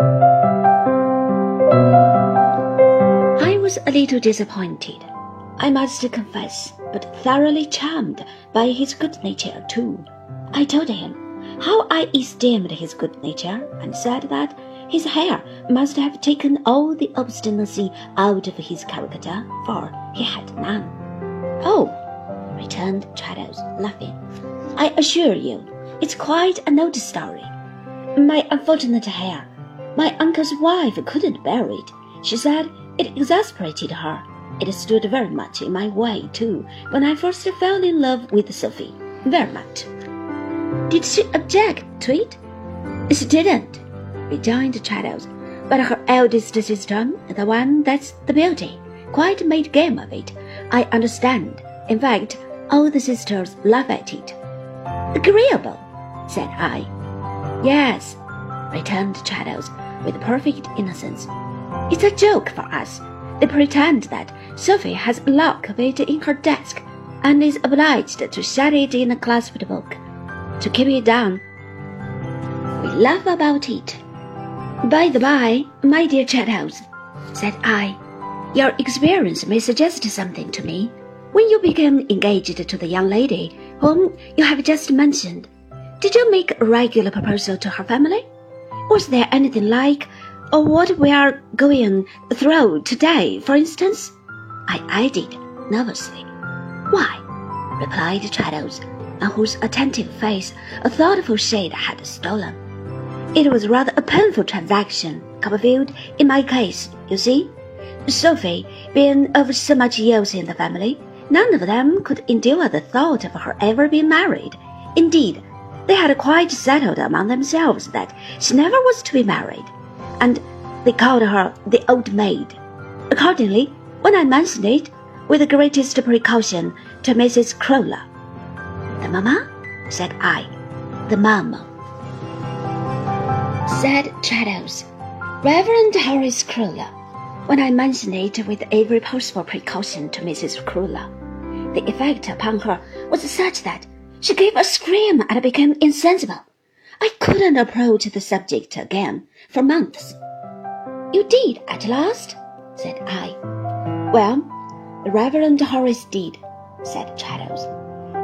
I was a little disappointed, I must confess, but thoroughly charmed by his good nature too. I told him how I esteemed his good nature, and said that his hair must have taken all the obstinacy out of his character, for he had none. Oh, returned Traddles, laughing, I assure you, it's quite an old story. My unfortunate hair. My uncle's wife couldn't bear it. She said it exasperated her. It stood very much in my way, too, when I first fell in love with Sophy. Very much. Did she object to it? She didn't, rejoined Traddles. But her eldest sister, the one that's the beauty, quite made game of it. I understand. In fact, all the sisters laugh at it. Agreeable, said I. Yes, returned Traddles with perfect innocence. It's a joke for us. They pretend that Sophy has a lock of it in her desk and is obliged to shut it in a clasped book. To keep it down, we laugh about it. By the by, my dear Traddles, said I, your experience may suggest something to me. When you became engaged to the young lady whom you have just mentioned, did you make a regular proposal to her family? Was there anything like or what we are going through today, for instance? I added nervously. Why? replied Traddles, on whose attentive face a thoughtful shade had stolen. It was rather a painful transaction, Copperfield, in my case, you see. Sophy being of so much use in the family, none of them could endure the thought of her ever being married. Indeed, they had quite settled among themselves that she never was to be married, and they called her the old maid. Accordingly, when I mentioned it, with the greatest precaution, to Mrs. Crewler. The mamma? said I. The mamma, said Traddles. Reverend Horace Crewler. When I mentioned it with every possible precaution to Mrs. Crewler, the effect upon her was such that she gave a scream and became insensible. I couldn't approach the subject again for months. You did at last? said I. Well, the Reverend Horace did, said Traddles.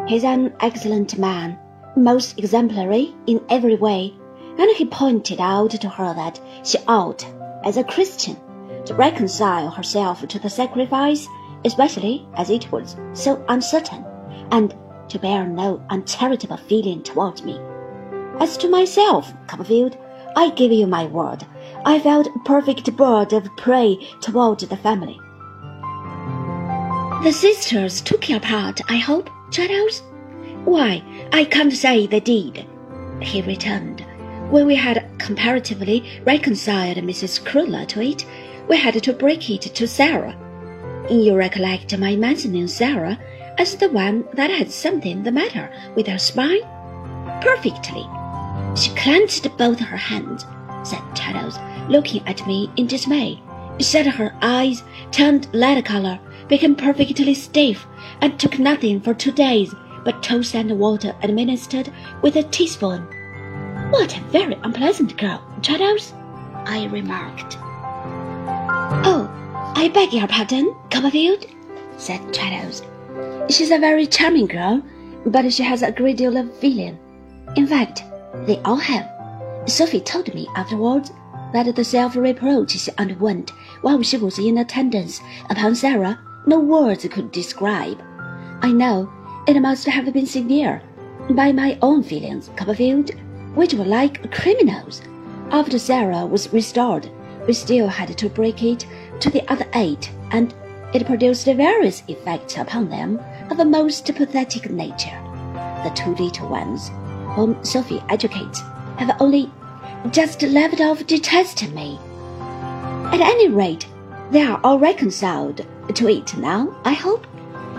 He's an excellent man, most exemplary in every way, and he pointed out to her that she ought, as a Christian, to reconcile herself to the sacrifice, especially as it was so uncertain, and to bear no uncharitable feeling toward me. As to myself, Copperfield, I give you my word, I felt a perfect bird of prey toward the family. The sisters took your part, I hope, Charles? Why, I can't say they did, he returned. When we had comparatively reconciled Mrs. Crewler to it, we had to break it to Sarah. You recollect my mentioning Sarah as the one that had something the matter with her spine? Perfectly. She clenched both her hands, said Traddles, looking at me in dismay. Said her eyes turned lead color, became perfectly stiff, and took nothing for two days but toast and water administered with a teaspoon. What a very unpleasant girl, Traddles, I remarked. Oh, I beg your pardon, Copperfield, said Traddles. She's a very charming girl, but she has a great deal of feeling. In fact, they all have. Sophy told me afterwards that the self-reproach she underwent while she was in attendance upon Sarah no words could describe. I know it must have been severe. By my own feelings, Copperfield, which were like criminals. After Sarah was restored, we still had to break it to the other eight, and it produced various effects upon them of a most pathetic nature. The two little ones, whom Sophy educates, have only just left off detesting me. At any rate, they are all reconciled to it now, I hope,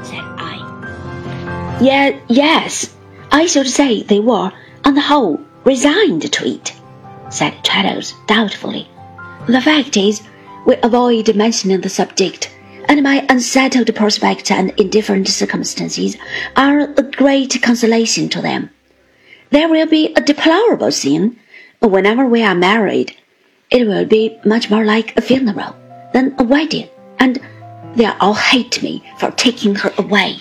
said I. Yeah, yes, I should say they were, on the whole, resigned to it, said Traddles doubtfully. The fact is, we avoid mentioning the subject, and my unsettled prospects and indifferent circumstances are a great consolation to them. There will be a deplorable scene whenever we are married. it will be much more like a funeral than a wedding, and they'll all hate me for taking her away.